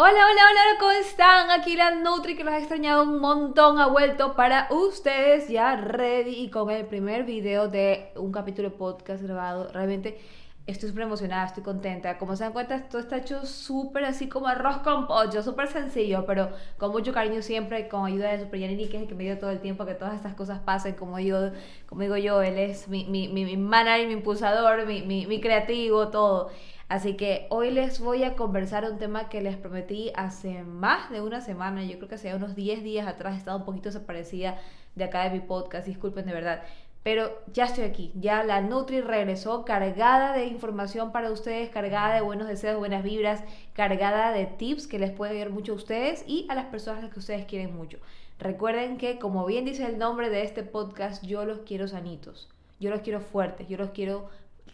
Hola, hola, hola, ¿cómo están? Aquí la Nutri que los ha extrañado un montón, ha vuelto para ustedes ya ready y con el primer video de un capítulo de podcast grabado. Realmente estoy súper emocionada, estoy contenta. Como se dan cuenta, esto está hecho súper así como arroz con pollo, súper sencillo, pero con mucho cariño siempre, con ayuda de Super Yanini, que es el que me dio todo el tiempo que todas estas cosas pasen. Como, yo, como digo yo, él es mi, mi, mi, mi manager, mi impulsador, mi, mi, creativo, todo. Así que hoy les voy a conversar un tema que les prometí hace más de una semana, yo creo que hace unos 10 días atrás, he estado un poquito desaparecida de acá de mi podcast, disculpen de verdad. Pero ya estoy aquí, ya la Nutri regresó cargada de información para ustedes, cargada de buenos deseos, buenas vibras, cargada de tips que les puede ayudar mucho a ustedes y a las personas que ustedes quieren mucho. Recuerden que, como bien dice el nombre de este podcast, yo los quiero sanitos, yo los quiero fuertes, yo los quiero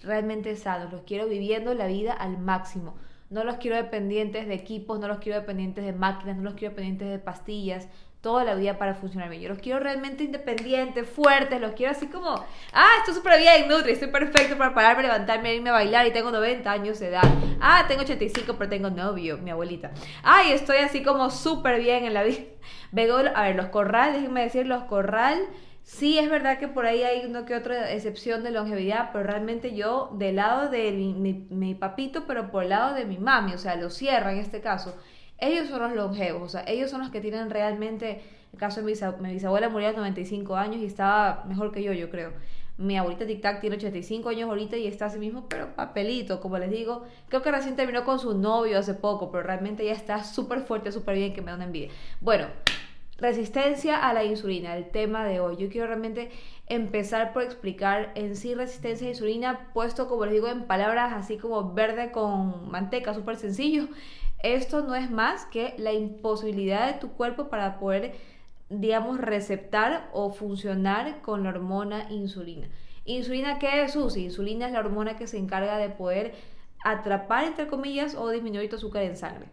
realmente sanos, los quiero viviendo la vida al máximo. No los quiero dependientes de equipos, no los quiero dependientes de máquinas, no los quiero dependientes de pastillas, toda la vida para funcionar bien. Yo los quiero realmente independientes, fuertes, los quiero así como, ah, estoy súper bien, Nutri, estoy perfecto para pararme, levantarme, irme a bailar y tengo 90 años de edad. Ah, tengo 85, pero tengo novio, mi abuelita. Ay, estoy así como súper bien en la vida. Vengo, a ver, los corral, déjenme decir, los corral Sí, es verdad que por ahí hay una que otra excepción de longevidad, pero realmente yo del lado de mi, papito, pero por el lado de mi mami, o sea, lo cierra en este caso, ellos son los longevos, o sea, ellos son los que tienen realmente, el caso de mi, bisabuela murió a 95 años y estaba mejor que yo, yo creo. Mi abuelita Tic Tac tiene 85 años ahorita y está así mismo, pero papelito, como les digo. Creo que recién terminó con su novio hace poco, pero realmente ya está súper fuerte, súper bien, que me da una envidia. Bueno, Resistencia a la insulina, el tema de hoy. Yo quiero realmente empezar por explicar en sí resistencia a insulina, puesto como les digo en palabras así como verde con manteca, súper sencillo. Esto no es más que la imposibilidad de tu cuerpo para poder, digamos, receptar o funcionar con la hormona insulina. ¿Insulina qué es, Susi? Insulina es la hormona que se encarga de poder atrapar, entre comillas, o disminuir tu azúcar en sangre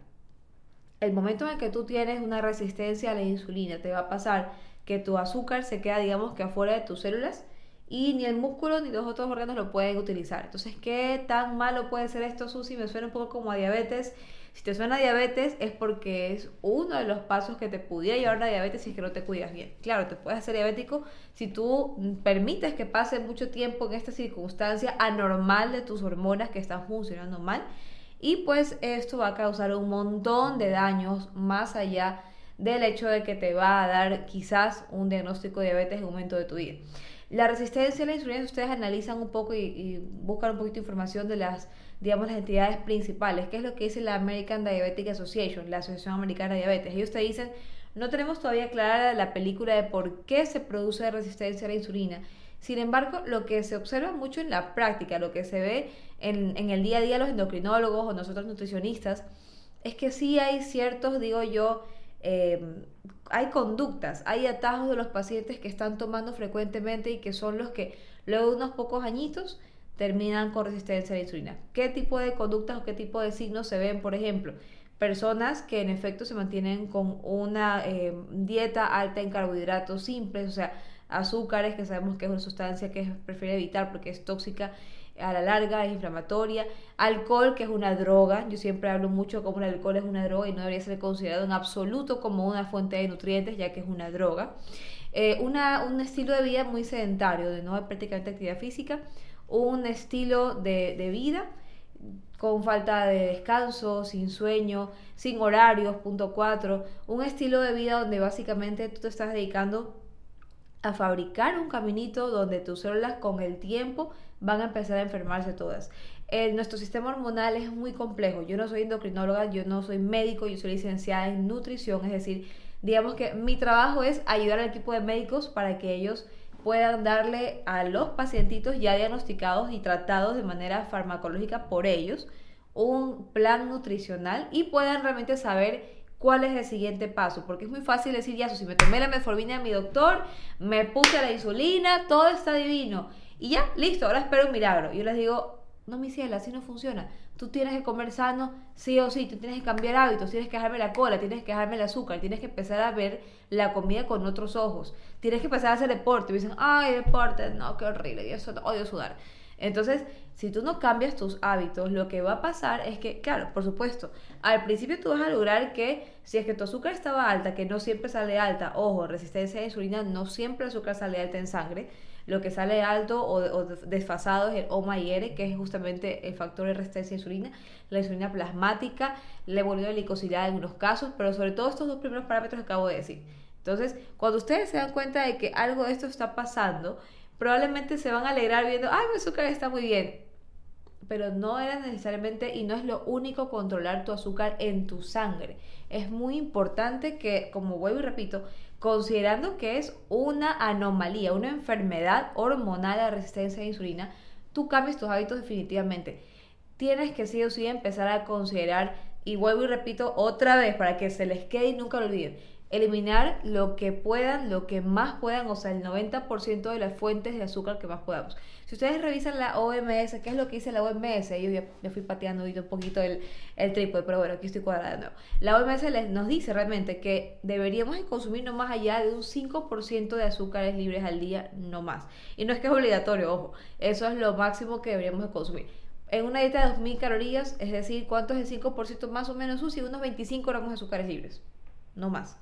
el momento en que tú tienes una resistencia a la insulina, te va a pasar que tu azúcar se queda, digamos, que afuera de tus células y ni el músculo ni los otros órganos lo pueden utilizar. Entonces, ¿qué tan malo puede ser esto, Susi? Me suena un poco como a diabetes. Si te suena a diabetes es porque es uno de los pasos que te pudiera llevar a diabetes si es que no te cuidas bien. Claro, te puedes hacer diabético si tú permites que pase mucho tiempo en esta circunstancia anormal de tus hormonas que están funcionando mal y pues esto va a causar un montón de daños más allá del hecho de que te va a dar quizás un diagnóstico de diabetes en un momento de tu vida. La resistencia a la insulina, ustedes analizan un poco y, buscan un poquito de información de las, digamos, las entidades principales, que es lo que dice la American Diabetic Association, la Asociación Americana de Diabetes. Ellos te dicen, no tenemos todavía clara la película de por qué se produce resistencia a la insulina sin embargo, lo que se observa mucho en la práctica, lo que se ve en, el día a día los endocrinólogos o nosotros nutricionistas, es que sí hay ciertos, digo yo, em, hay conductas, hay atajos de los pacientes que están tomando frecuentemente y que son los que luego de unos pocos añitos terminan con resistencia a la insulina. ¿Qué tipo de conductas o qué tipo de signos se ven, por ejemplo? Personas que en efecto se mantienen con una em, dieta alta en carbohidratos simples, o sea, azúcares, que sabemos que es una sustancia que prefiere evitar porque es tóxica a la larga, es inflamatoria, alcohol, que es una droga, yo siempre hablo mucho como el alcohol es una droga y no debería ser considerado en absoluto como una fuente de nutrientes, ya que es una droga. Eh, una, un estilo de vida muy sedentario, de no prácticamente actividad física, un estilo de, de vida con falta de descanso, sin sueño, sin horarios, punto 4, un estilo de vida donde básicamente tú te estás dedicando a fabricar un caminito donde tus células con el tiempo van a empezar a enfermarse todas. El, nuestro sistema hormonal es muy complejo. Yo no soy endocrinóloga, yo no soy médico, yo soy licenciada en nutrición, es decir, digamos que mi trabajo es ayudar al equipo de médicos para que ellos puedan darle a los pacientitos ya diagnosticados y tratados de manera farmacológica por ellos un plan nutricional y puedan realmente saber cuál es el siguiente paso, porque es muy fácil decir, ya, si me tomé la metformina de mi doctor, me puse la insulina, todo está divino, y ya, listo, ahora espero un milagro. Yo les digo, no, mi cielo, así no funciona. Tú tienes que comer sano, sí o sí, tú tienes que cambiar hábitos, tienes que dejarme la cola, tienes que dejarme el azúcar, tienes que empezar a ver la comida con otros ojos, tienes que empezar a hacer deporte. Y dicen, ay, deporte, no, qué horrible, yo odio sudar. Entonces, si tú no cambias tus hábitos, lo que va a pasar es que, claro, por supuesto, al principio tú vas a lograr que si es que tu azúcar estaba alta, que no siempre sale alta, ojo, resistencia a insulina, no siempre el azúcar sale alta en sangre, lo que sale alto o, desfasado es el OMA y R, que es justamente el factor de resistencia a insulina, la insulina plasmática, la evolución de glicosidad en algunos casos, pero sobre todo estos dos primeros parámetros que acabo de decir. Entonces, cuando ustedes se dan cuenta de que algo de esto está pasando, probablemente se van a alegrar viendo, ay, mi azúcar está muy bien. Pero no era necesariamente y no es lo único controlar tu azúcar en tu sangre. Es muy importante que, como vuelvo y repito, considerando que es una anomalía, una enfermedad hormonal a resistencia a la insulina, tú cambies tus hábitos definitivamente. Tienes que sí o sí empezar a considerar, y vuelvo y repito otra vez para que se les quede y nunca lo olviden, eliminar lo que puedan, lo que más puedan, o sea, el 90% de las fuentes de azúcar que más podamos. Si ustedes revisan la OMS, ¿qué es lo que dice la OMS? Yo ya me fui pateando un poquito el, el trípode, pero bueno, aquí estoy cuadrada de nuevo. La OMS les, nos dice realmente que deberíamos consumir no más allá de un 5% de azúcares libres al día, no más. Y no es que es obligatorio, ojo, eso es lo máximo que deberíamos de consumir. En una dieta de 2.000 calorías, es decir, ¿cuánto es el 5% más o menos? Unos 25 gramos de azúcares libres, no más.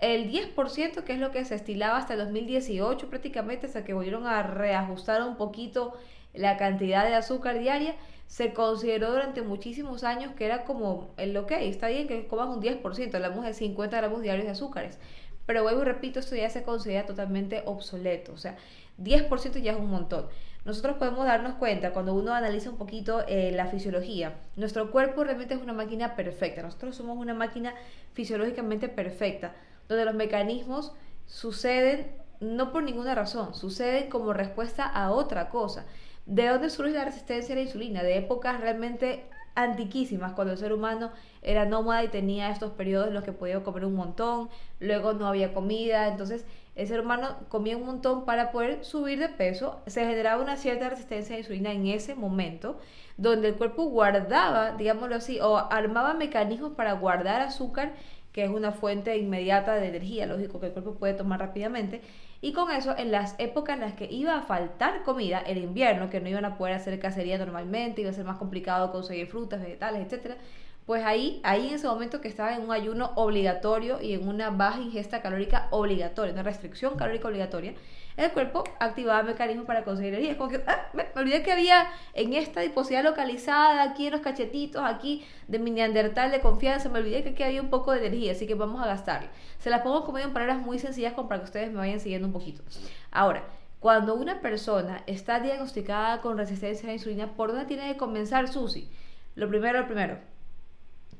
El 10%, que es lo que se estilaba hasta el 2018 prácticamente, hasta que volvieron a reajustar un poquito la cantidad de azúcar diaria, se consideró durante muchísimos años que era como el ok, está bien que comas un 10%, hablamos de 50 gramos diarios de azúcares, pero vuelvo y repito, esto ya se considera totalmente obsoleto, o sea, 10% ya es un montón. Nosotros podemos darnos cuenta cuando uno analiza un poquito eh, la fisiología, nuestro cuerpo realmente es una máquina perfecta, nosotros somos una máquina fisiológicamente perfecta donde los mecanismos suceden no por ninguna razón, suceden como respuesta a otra cosa. ¿De dónde surge la resistencia a la insulina? De épocas realmente antiquísimas, cuando el ser humano era nómada y tenía estos periodos en los que podía comer un montón, luego no había comida, entonces el ser humano comía un montón para poder subir de peso, se generaba una cierta resistencia a la insulina en ese momento, donde el cuerpo guardaba, digámoslo así, o armaba mecanismos para guardar azúcar que es una fuente inmediata de energía, lógico que el cuerpo puede tomar rápidamente. Y con eso, en las épocas en las que iba a faltar comida, el invierno, que no iban a poder hacer cacería normalmente, iba a ser más complicado conseguir frutas, vegetales, etcétera, pues ahí, ahí en ese momento que estaba en un ayuno obligatorio y en una baja ingesta calórica obligatoria, una restricción calórica obligatoria, el cuerpo activaba mecanismos para conseguir energía. Como que ah, me, olvidé que había en esta adiposidad localizada, aquí en los cachetitos, aquí de mi neandertal de confianza, me olvidé que aquí había un poco de energía, así que vamos a gastarla. Se las pongo como en palabras muy sencillas para que ustedes me vayan siguiendo un poquito. Ahora, cuando una persona está diagnosticada con resistencia a la insulina, ¿por dónde tiene que comenzar Susi? Lo primero, lo primero,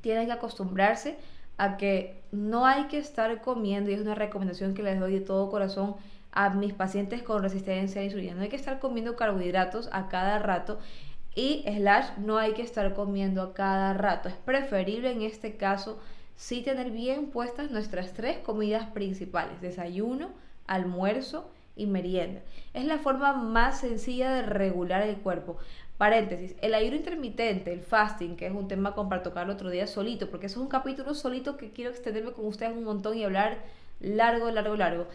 tiene que acostumbrarse a que no hay que estar comiendo, y es una recomendación que les doy de todo corazón, a mis pacientes con resistencia a insulina. No hay que estar comiendo carbohidratos a cada rato y slash no hay que estar comiendo a cada rato. Es preferible en este caso sí tener bien puestas nuestras tres comidas principales, desayuno, almuerzo y merienda. Es la forma más sencilla de regular el cuerpo. Paréntesis, el ayuno intermitente, el fasting, que es un tema para tocarlo otro día solito, porque eso es un capítulo solito que quiero extenderme con ustedes un montón y hablar largo, largo, largo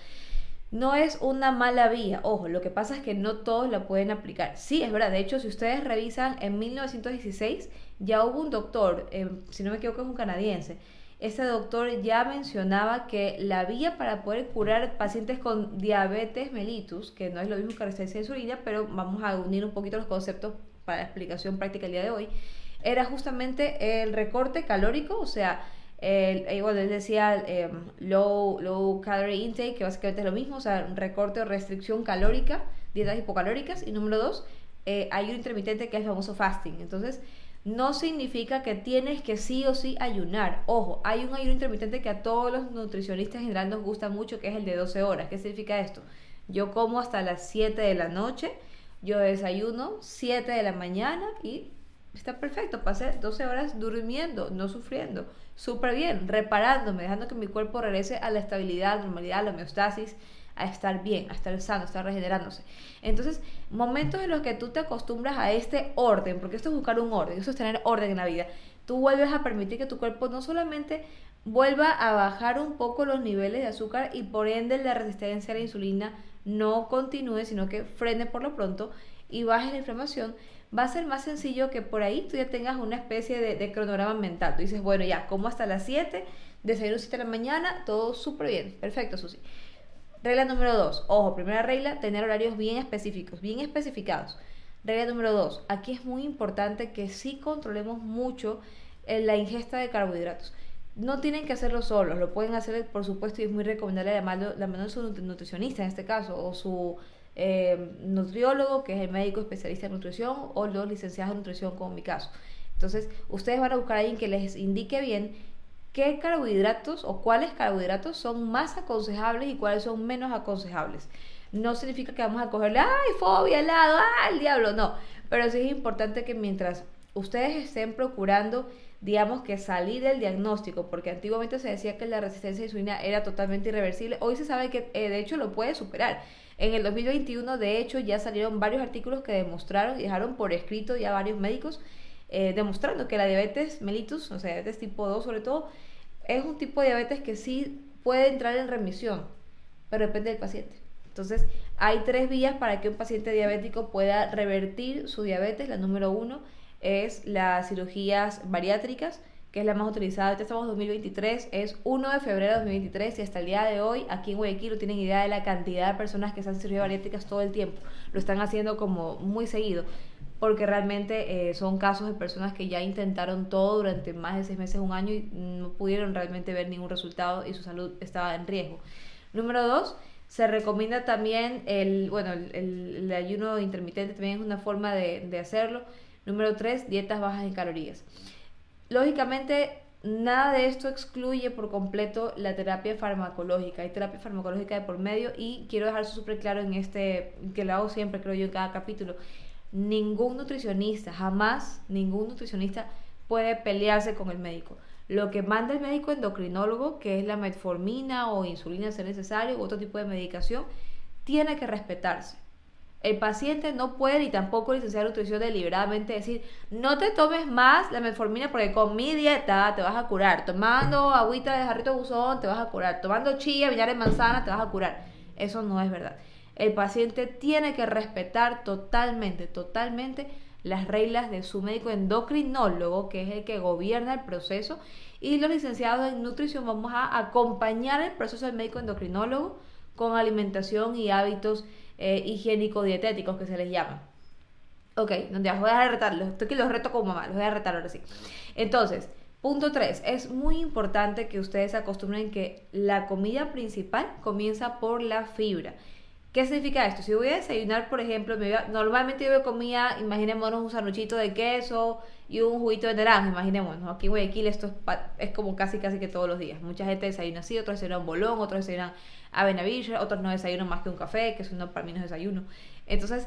no es una mala vía. Ojo, lo que pasa es que no todos la pueden aplicar. Sí, es verdad. De hecho, si ustedes revisan, en 1916 ya hubo un doctor, eh, si no me equivoco es un canadiense. Ese doctor ya mencionaba que la vía para poder curar pacientes con diabetes mellitus, que no es lo mismo que resistencia a insulina, pero vamos a unir un poquito los conceptos para la explicación práctica el día de hoy, era justamente el recorte calórico, o sea, el, igual eh, él decía em, low, low calorie intake, que básicamente es lo mismo, o sea, recorte o restricción calórica, dietas hipocalóricas. Y número dos, eh, hay un intermitente que es el famoso fasting. Entonces, no significa que tienes que sí o sí ayunar. Ojo, hay un ayuno intermitente que a todos los nutricionistas en general nos gusta mucho, que es el de 12 horas. ¿Qué significa esto? Yo como hasta las 7 de la noche, yo desayuno 7 de la mañana y está perfecto. Pasé 12 horas durmiendo, no sufriendo súper bien, reparándome, dejando que mi cuerpo regrese a la estabilidad, normalidad, a la homeostasis, a estar bien, a estar sano, a estar regenerándose. Entonces, momentos en los que tú te acostumbras a este orden, porque esto es buscar un orden, eso es tener orden en la vida, tú vuelves a permitir que tu cuerpo no solamente vuelva a bajar un poco los niveles de azúcar y por ende la resistencia a la insulina no continúe, sino que frene por lo pronto y bajes la inflamación, va a ser más sencillo que por ahí tú ya tengas una especie de, cronograma mental. Tú dices, bueno, ya, como hasta las 7, desayuno 7 de la mañana, todo súper bien. Perfecto, Susi. Regla número 2. Ojo, primera regla, tener horarios bien específicos, bien especificados. Regla número 2. Aquí es muy importante que sí controlemos mucho eh, la ingesta de carbohidratos. No tienen que hacerlo solos, lo pueden hacer por supuesto y es muy recomendable llamarlo, la mano de su nutricionista en este caso o su eh, nutriólogo, que es el médico especialista en nutrición, o los licenciados en nutrición, como en mi caso. Entonces, ustedes van a buscar a alguien que les indique bien qué carbohidratos o cuáles carbohidratos son más aconsejables y cuáles son menos aconsejables. No significa que vamos a cogerle, ay, fobia, helado, ay, el diablo, no. Pero sí es importante que mientras ustedes estén procurando digamos que salir del diagnóstico, porque antiguamente se decía que la resistencia a insulina era totalmente irreversible, hoy se sabe que eh, de hecho lo puede superar. En el 2021, de hecho, ya salieron varios artículos que demostraron y dejaron por escrito ya varios médicos eh, demostrando que la diabetes mellitus, o sea, diabetes tipo 2 sobre todo, es un tipo de diabetes que sí puede entrar en remisión, pero depende del paciente. Entonces, hay tres vías para que un paciente diabético pueda revertir su diabetes. La número uno es las cirugías bariátricas, que es la más utilizada. Ahorita estamos en 2023, es 1 de febrero de 2023 y hasta el día de hoy aquí en Guayaquil no tienen idea de la cantidad de personas que hacen cirugías bariátricas todo el tiempo. Lo están haciendo como muy seguido porque realmente eh, son casos de personas que ya intentaron todo durante más de seis meses, un año y no pudieron realmente ver ningún resultado y su salud estaba en riesgo. Número dos, se recomienda también el, bueno, el, ayuno intermitente también es una forma de, de hacerlo. Número 3, dietas bajas en calorías. Lógicamente, nada de esto excluye por completo la terapia farmacológica. Hay terapia farmacológica de por medio y quiero dejar súper claro en este, que lo hago siempre, creo yo, en cada capítulo. Ningún nutricionista, jamás ningún nutricionista puede pelearse con el médico. Lo que manda el médico endocrinólogo, que es la metformina o insulina si es necesario, u otro tipo de medicación, tiene que respetarse. El paciente no puede ni tampoco el licenciado nutrición deliberadamente decir, no te tomes más la metformina porque con mi dieta te vas a curar. Tomando agüita de jarrito buzón te vas a curar. Tomando chía, vinagre de manzana te vas a curar. Eso no es verdad. El paciente tiene que respetar totalmente, totalmente las reglas de su médico endocrinólogo, que es el que gobierna el proceso, y los licenciados en nutrición vamos a acompañar el proceso del médico endocrinólogo con alimentación y hábitos eh, higiénico-dietéticos que se les llama. Ok, donde voy a retar, estoy que los reto como mamá, los voy a retar ahora sí. Entonces, punto 3, es muy importante que ustedes acostumbren que la comida principal comienza por la fibra. ¿Qué significa esto? Si voy a desayunar, por ejemplo, me normalmente yo comía, imaginémonos un sanduchito de queso y un juguito de naranja, imaginémonos. Aquí en Guayaquil esto es, es, como casi casi que todos los días. Mucha gente desayuna así, otros desayunan bolón, otros desayunan avena otros no desayunan más que un café, que eso no, para mí no es desayuno. Entonces,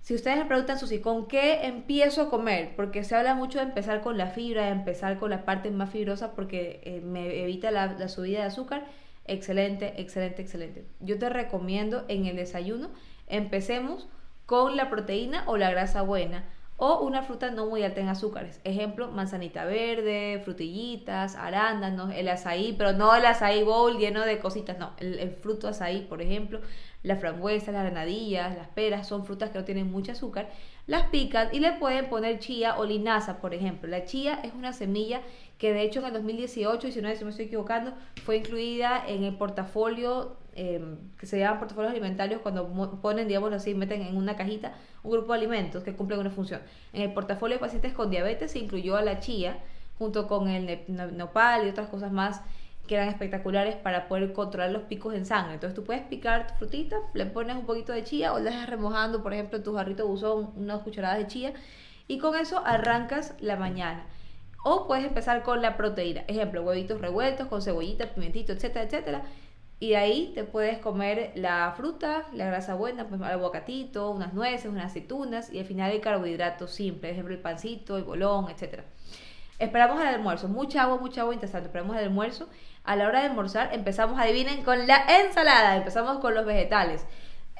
si ustedes me preguntan, Susi, ¿con qué empiezo a comer? Porque se habla mucho de empezar con la fibra, de empezar con la parte más fibrosa porque eh, me evita la subida de azúcar. Excelente, excelente, excelente. Yo te recomiendo en el desayuno, empecemos con la proteína o la grasa buena o una fruta no muy alta en azúcares. Ejemplo, manzanita verde, frutillitas, arándanos, el azaí, pero no el azaí bowl lleno de cositas, no, el, fruto azaí, por ejemplo, la frambuesa, las granadillas, las peras, son frutas que no tienen mucho azúcar, las pican y le pueden poner chía o linaza, por ejemplo. La chía es una semilla que de hecho en el 2018, y si no, me estoy equivocando, fue incluida en el portafolio Em, que se llaman portafolios alimentarios cuando ponen, digamos así, meten en una cajita un grupo de alimentos que cumplen una función. En el portafolio de pacientes con diabetes se incluyó a la chía junto con el nopal y otras cosas más que eran espectaculares para poder controlar los picos en sangre. Entonces tú puedes picar tu frutita, le pones un poquito de chía o le dejas remojando, por ejemplo, en tu jarrito buzón unas cucharadas de chía y con eso arrancas la mañana. O puedes empezar con la proteína. Ejemplo, huevitos revueltos con cebollita, pimentito, etcétera, etcétera y de ahí te puedes comer la fruta, la grasa buena, pues aguacatito, unas nueces, unas aceitunas y al final el carbohidrato simple, por ejemplo el pancito, el bolón, etc. Esperamos al almuerzo, mucha agua, mucha agua interesante. Esperamos al almuerzo. A la hora de almorzar empezamos, adivinen, con la ensalada. Empezamos con los vegetales.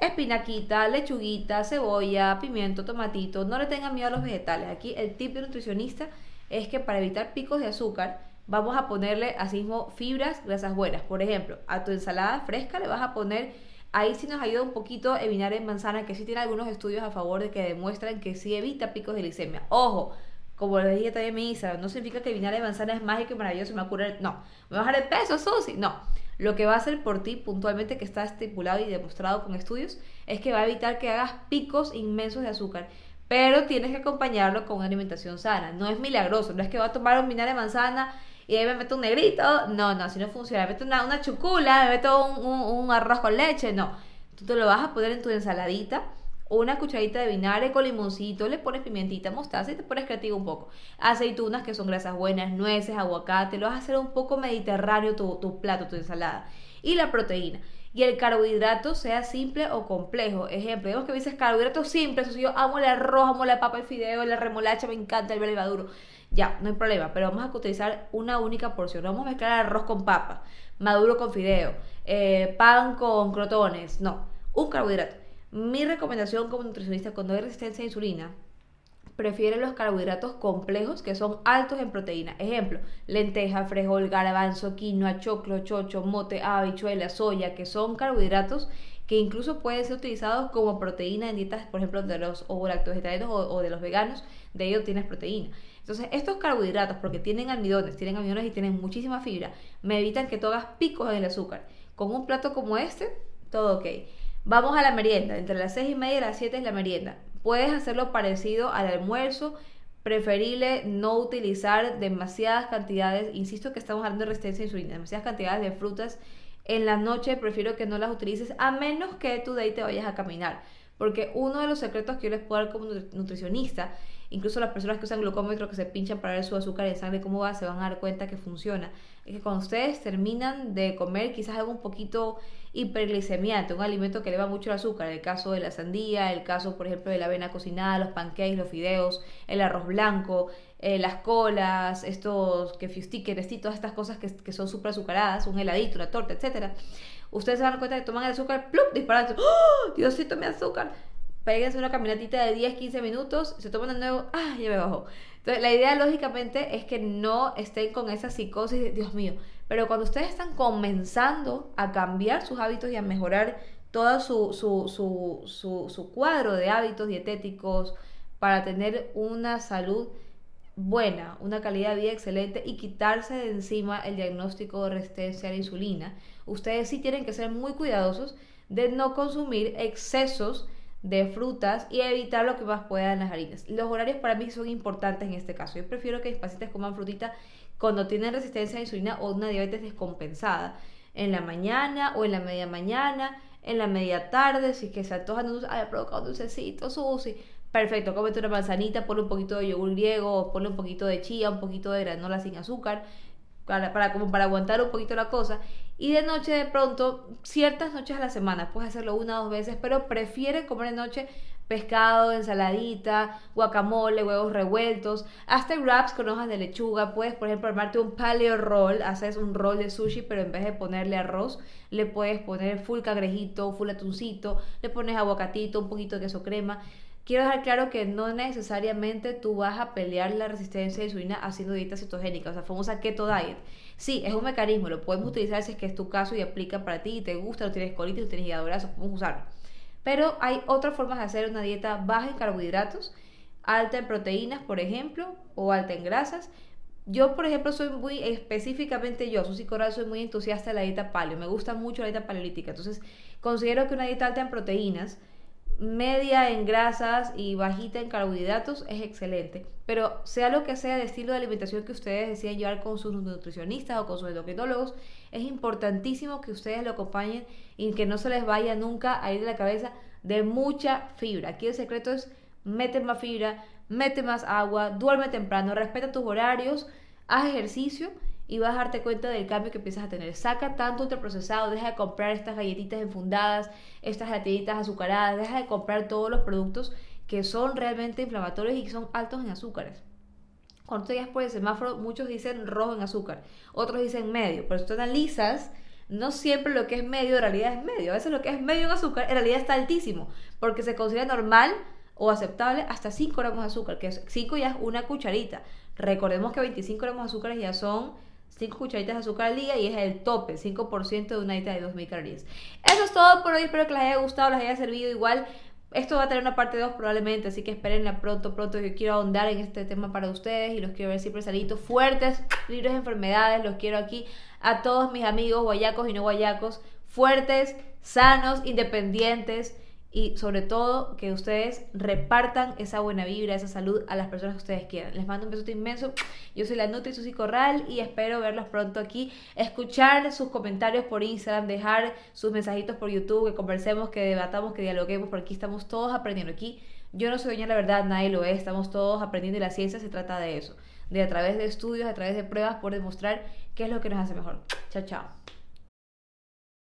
Espinaquita, lechuguita, cebolla, pimiento, tomatito. No le tengan miedo a los vegetales. Aquí el tip de nutricionista es que para evitar picos de azúcar, vamos a ponerle así mismo fibras, grasas buenas. Por ejemplo, a tu ensalada fresca le vas a poner Ahí sí nos ayuda un poquito el vinagre en manzana, que sí tiene algunos estudios a favor de que demuestran que sí evita picos de glicemia. Ojo, como le dije también mi Instagram, no significa que el vinagre de manzana es mágico y maravilloso y me va a curar. No, me va a bajar el peso, Susi. No. Lo que va a hacer por ti puntualmente, que está estipulado y demostrado con estudios, es que va a evitar que hagas picos inmensos de azúcar. Pero tienes que acompañarlo con una alimentación sana. No es milagroso, no es que va a tomar un vinagre de manzana y ahí me meto un negrito. No, no, así no funciona. Me meto una, una chucula, me meto un, un, arroz con leche. No. Tú te lo vas a poner en tu ensaladita una cucharadita de vinagre con limoncito, le pones pimientita, mostaza y te pones creativo un poco. Aceitunas que son grasas buenas, nueces, aguacate, lo vas a hacer un poco mediterráneo tu, tu plato, tu ensalada. Y la proteína. Y el carbohidrato sea simple o complejo. Ejemplo, vemos que dices carbohidrato simple, eso sí, yo amo el arroz, amo la papa, el fideo, la remolacha, me encanta el maduro ya, no hay problema, pero vamos a utilizar una única porción. vamos a mezclar arroz con papa, maduro con fideo, eh, pan con crotones, no, un carbohidrato. Mi recomendación como nutricionista cuando hay resistencia a insulina, prefiere los carbohidratos complejos que son altos en proteína. Ejemplo, lenteja, frijol, garbanzo, quinoa, choclo, chocho, mote, habichuela, soya, que son carbohidratos que incluso pueden ser utilizados como proteína en dietas, por ejemplo, de los o, o de los veganos, de ellos tienes proteína. Entonces, estos carbohidratos, porque tienen almidones, tienen almidones y tienen muchísima fibra, me evitan que tú hagas picos en el azúcar. Con un plato como este, todo ok. Vamos a la merienda. Entre las 6 y media y las 7 es la merienda. Puedes hacerlo parecido al almuerzo. Preferible no utilizar demasiadas cantidades. Insisto que estamos hablando de resistencia a insulina. Demasiadas cantidades de frutas. En la noche prefiero que no las utilices a menos que de ahí te vayas a caminar. Porque uno de los secretos que yo les puedo dar como nutricionista Incluso las personas que usan glucómetro que se pinchan para ver su azúcar en sangre cómo va, se van a dar cuenta que funciona. Es que cuando ustedes terminan de comer quizás algo un poquito hiperglicemiante, un alimento que eleva mucho el azúcar, el caso de la sandía, el caso por ejemplo de la avena cocinada, los pancakes, los fideos, el arroz blanco, eh, las colas, estos que stickers y todas estas cosas que, que son súper azucaradas, un heladito, una torta, etcétera. Ustedes se dan cuenta que toman el azúcar, ¡plup! disparan, ¡Oh! Diosito, mi azúcar péguense una caminatita de 10, 15 minutos, se toman de nuevo, ah, ya me bajó. Entonces, la idea lógicamente es que no estén con esa psicosis de, Dios mío, pero cuando ustedes están comenzando a cambiar sus hábitos y a mejorar todo su, su, su, su cuadro de hábitos dietéticos para tener una salud buena, una calidad de vida excelente y quitarse de encima el diagnóstico de resistencia a la insulina, ustedes sí tienen que ser muy cuidadosos de no consumir excesos de frutas y evitar lo que más puedan las harinas. Los horarios para mí son importantes en este caso. Yo prefiero que mis pacientes coman frutita cuando tienen resistencia a insulina o una diabetes descompensada. En la mañana o en la media mañana, en la media tarde, si es que se antojan de un, provocado un dulcecito, Susi. Perfecto, cómete una manzanita, ponle un poquito de yogur griego, ponle un poquito de chía, un poquito de granola sin azúcar para, como para aguantar un poquito la cosa. Y de noche de pronto, ciertas noches a la semana, puedes hacerlo una o dos veces, pero prefiere comer de noche pescado, ensaladita, guacamole, huevos revueltos, hasta wraps con hojas de lechuga. Puedes, por ejemplo, armarte un paleo roll, haces un roll de sushi, pero en vez de ponerle arroz, le puedes poner full cagrejito, full atuncito, le pones aguacatito, un poquito de queso crema. Quiero dejar claro que no necesariamente tú vas a pelear la resistencia a insulina haciendo dieta cetogénica, o sea, famosa keto diet. Sí, es un mecanismo, lo podemos utilizar si es que es tu caso y aplica para ti y te gusta, no tienes colitis, no tienes hígado podemos usarlo. Pero hay otras formas de hacer una dieta baja en carbohidratos, alta en proteínas, por ejemplo, o alta en grasas. Yo, por ejemplo, soy muy específicamente yo, Susi Coral, soy muy entusiasta de la dieta paleo. Me gusta mucho la dieta paleolítica. Entonces, considero que una dieta alta en proteínas media en grasas y bajita en carbohidratos es excelente. Pero sea lo que sea de estilo de alimentación que ustedes deciden llevar con sus nutricionistas o con sus endocrinólogos, es importantísimo que ustedes lo acompañen y que no se les vaya nunca a ir de la cabeza de mucha fibra. Aquí el secreto es mete más fibra, mete más agua, duerme temprano, respeta tus horarios, haz ejercicio y vas a darte cuenta del cambio que empiezas a tener. Saca tanto ultraprocesado, deja de comprar estas galletitas enfundadas, estas galletitas azucaradas, deja de comprar todos los productos que son realmente inflamatorios y que son altos en azúcares. Cuando te por el semáforo, muchos dicen rojo en azúcar, otros dicen medio, pero si tú analizas, no siempre lo que es medio en realidad es medio. A veces lo que es medio en azúcar en realidad está altísimo, porque se considera normal o aceptable hasta 5 gramos de azúcar, que 5 ya es una cucharita. Recordemos que 25 gramos de azúcar ya son 5 cucharitas de azúcar al día y es el tope, 5% de una dieta de 2.000 calorías. Eso es todo por hoy, espero que les haya gustado, les haya servido igual. Esto va a tener una parte 2 probablemente, así que espérenla pronto, pronto. Yo quiero ahondar en este tema para ustedes y los quiero ver siempre salitos fuertes, libres de enfermedades. Los quiero aquí a todos mis amigos guayacos y no guayacos, fuertes, sanos, independientes y sobre todo que ustedes repartan esa buena vibra, esa salud a las personas que ustedes quieran. Les mando un beso inmenso. Yo soy la Nutri Susi Corral y espero verlos pronto aquí, escuchar sus comentarios por Instagram, dejar sus mensajitos por YouTube, que conversemos, que debatamos, que dialoguemos, porque aquí estamos todos aprendiendo. Aquí yo no soy dueña de la verdad, nadie lo es, estamos todos aprendiendo y la ciencia se trata de eso, de a través de estudios, a través de pruebas, por demostrar qué es lo que nos hace mejor. Chao, chao.